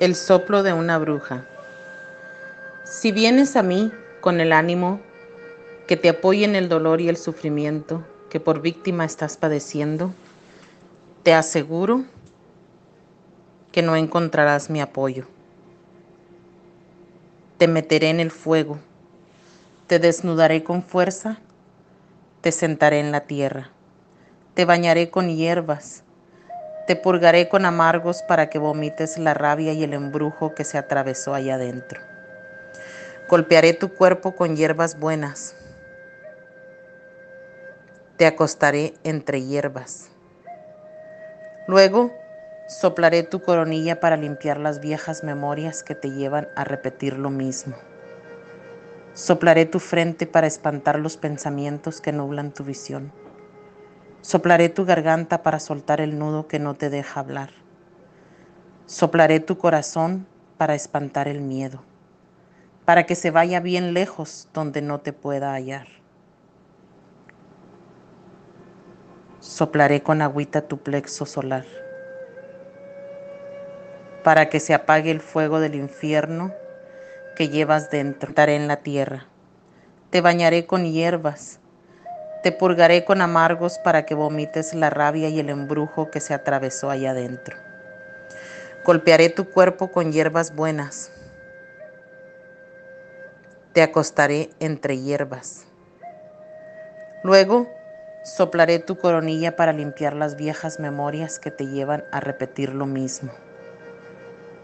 El soplo de una bruja. Si vienes a mí con el ánimo que te apoye en el dolor y el sufrimiento que por víctima estás padeciendo, te aseguro que no encontrarás mi apoyo. Te meteré en el fuego, te desnudaré con fuerza, te sentaré en la tierra, te bañaré con hierbas, te purgaré con amargos para que vomites la rabia y el embrujo que se atravesó allá adentro. Golpearé tu cuerpo con hierbas buenas. Te acostaré entre hierbas. Luego soplaré tu coronilla para limpiar las viejas memorias que te llevan a repetir lo mismo. Soplaré tu frente para espantar los pensamientos que nublan tu visión. Soplaré tu garganta para soltar el nudo que no te deja hablar. Soplaré tu corazón para espantar el miedo, para que se vaya bien lejos donde no te pueda hallar. Soplaré con agüita tu plexo solar, para que se apague el fuego del infierno que llevas dentro. Estaré en la tierra. Te bañaré con hierbas te purgaré con amargos para que vomites la rabia y el embrujo que se atravesó allá adentro. Golpearé tu cuerpo con hierbas buenas. Te acostaré entre hierbas. Luego soplaré tu coronilla para limpiar las viejas memorias que te llevan a repetir lo mismo.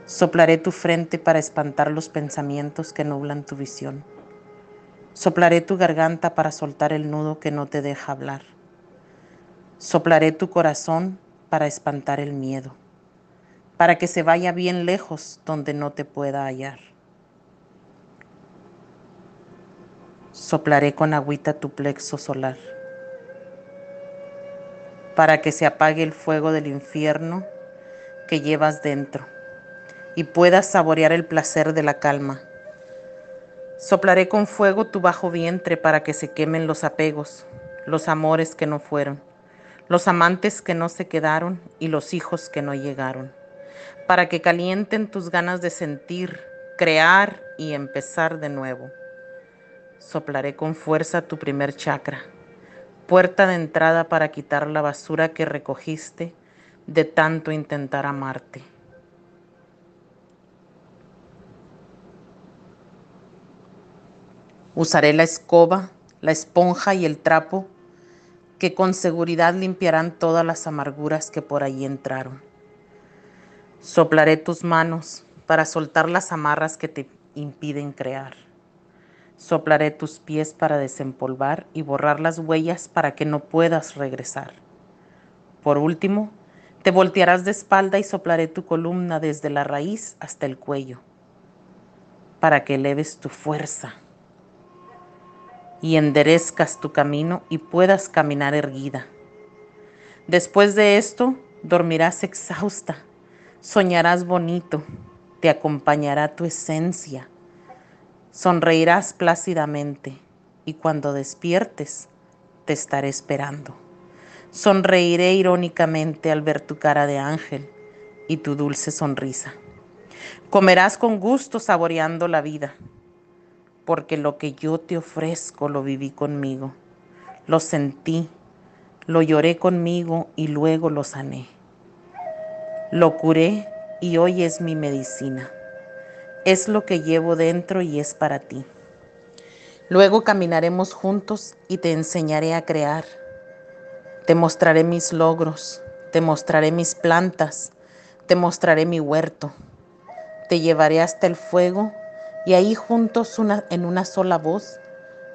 Soplaré tu frente para espantar los pensamientos que nublan tu visión. Soplaré tu garganta para soltar el nudo que no te deja hablar. Soplaré tu corazón para espantar el miedo, para que se vaya bien lejos donde no te pueda hallar. Soplaré con agüita tu plexo solar, para que se apague el fuego del infierno que llevas dentro y puedas saborear el placer de la calma Soplaré con fuego tu bajo vientre para que se quemen los apegos, los amores que no fueron, los amantes que no se quedaron y los hijos que no llegaron, para que calienten tus ganas de sentir, crear y empezar de nuevo. Soplaré con fuerza tu primer chakra, puerta de entrada para quitar la basura que recogiste de tanto intentar amarte. Usaré la escoba, la esponja y el trapo que con seguridad limpiarán todas las amarguras que por ahí entraron. Soplaré tus manos para soltar las amarras que te impiden crear. Soplaré tus pies para desempolvar y borrar las huellas para que no puedas regresar. Por último, te voltearás de espalda y soplaré tu columna desde la raíz hasta el cuello, para que eleves tu fuerza y enderezcas tu camino y puedas caminar erguida. Después de esto, dormirás exhausta, soñarás bonito, te acompañará tu esencia, sonreirás plácidamente y cuando despiertes te estaré esperando. Sonreiré irónicamente al ver tu cara de ángel y tu dulce sonrisa. Comerás con gusto saboreando la vida porque lo que yo te ofrezco lo viví conmigo, lo sentí, lo lloré conmigo y luego lo sané. Lo curé y hoy es mi medicina. Es lo que llevo dentro y es para ti. Luego caminaremos juntos y te enseñaré a crear. Te mostraré mis logros, te mostraré mis plantas, te mostraré mi huerto. Te llevaré hasta el fuego y ahí juntos en una sola voz,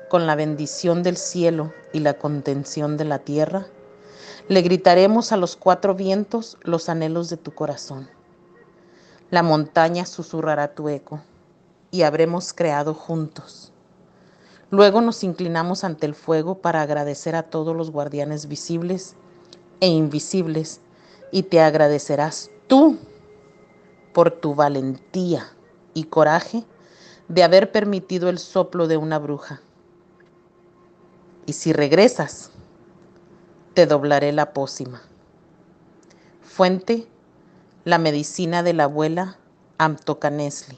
con la bendición del cielo y la contención de la tierra, le gritaremos a los cuatro vientos los anhelos de tu corazón. La montaña susurrará tu eco y habremos creado juntos. Luego nos inclinamos ante el fuego para agradecer a todos los guardianes visibles e invisibles y te agradecerás tú por tu valentía y coraje de haber permitido el soplo de una bruja. Y si regresas, te doblaré la pócima. Fuente, la medicina de la abuela Amtocanesli.